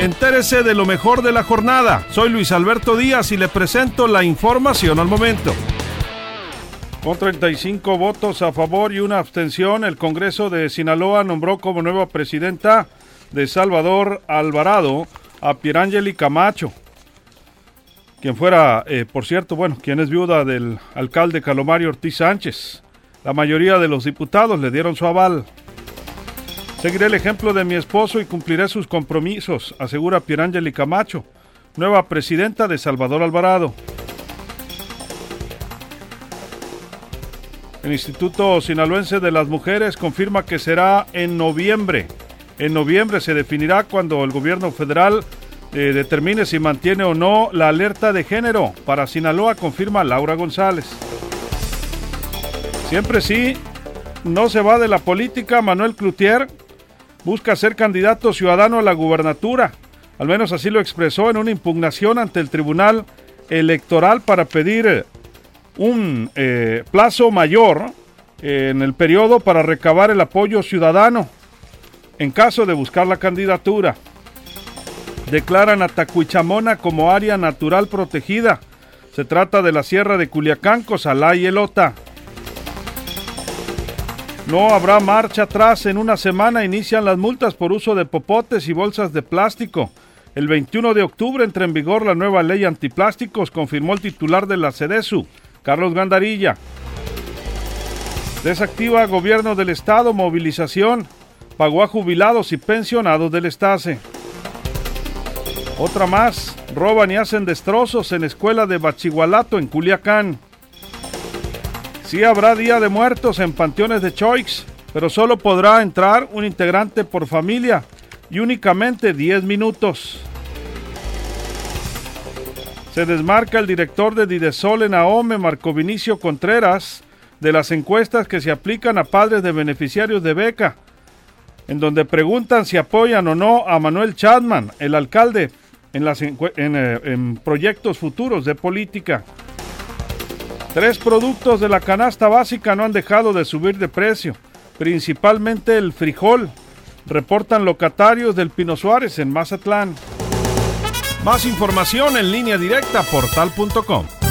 Entérese de lo mejor de la jornada. Soy Luis Alberto Díaz y le presento la información al momento. Con 35 votos a favor y una abstención, el Congreso de Sinaloa nombró como nueva presidenta de Salvador Alvarado a Pierangeli Camacho, quien fuera, eh, por cierto, bueno, quien es viuda del alcalde Calomario Ortiz Sánchez. La mayoría de los diputados le dieron su aval. Seguiré el ejemplo de mi esposo y cumpliré sus compromisos, asegura Pierangeli Camacho, nueva presidenta de Salvador Alvarado. El Instituto Sinaloense de las Mujeres confirma que será en noviembre. En noviembre se definirá cuando el gobierno federal eh, determine si mantiene o no la alerta de género. Para Sinaloa confirma Laura González. Siempre sí, no se va de la política Manuel Cloutier, busca ser candidato ciudadano a la gubernatura. Al menos así lo expresó en una impugnación ante el Tribunal Electoral para pedir eh, un eh, plazo mayor eh, en el periodo para recabar el apoyo ciudadano en caso de buscar la candidatura. Declaran a Tacuichamona como área natural protegida. Se trata de la sierra de Culiacán, Cozalá y Elota. No habrá marcha atrás. En una semana inician las multas por uso de popotes y bolsas de plástico. El 21 de octubre entra en vigor la nueva ley antiplásticos, confirmó el titular de la CEDESU, Carlos Gandarilla. Desactiva gobierno del Estado movilización. Pagó a jubilados y pensionados del Estase. Otra más. Roban y hacen destrozos en escuela de Bachigualato en Culiacán. Sí habrá Día de Muertos en panteones de Choix, pero solo podrá entrar un integrante por familia y únicamente 10 minutos. Se desmarca el director de Didesol en AOME, Marco Vinicio Contreras, de las encuestas que se aplican a padres de beneficiarios de beca, en donde preguntan si apoyan o no a Manuel Chadman, el alcalde, eh, en proyectos futuros de política. Tres productos de la canasta básica no han dejado de subir de precio, principalmente el frijol, reportan locatarios del Pino Suárez en Mazatlán. Más información en línea directa portal.com.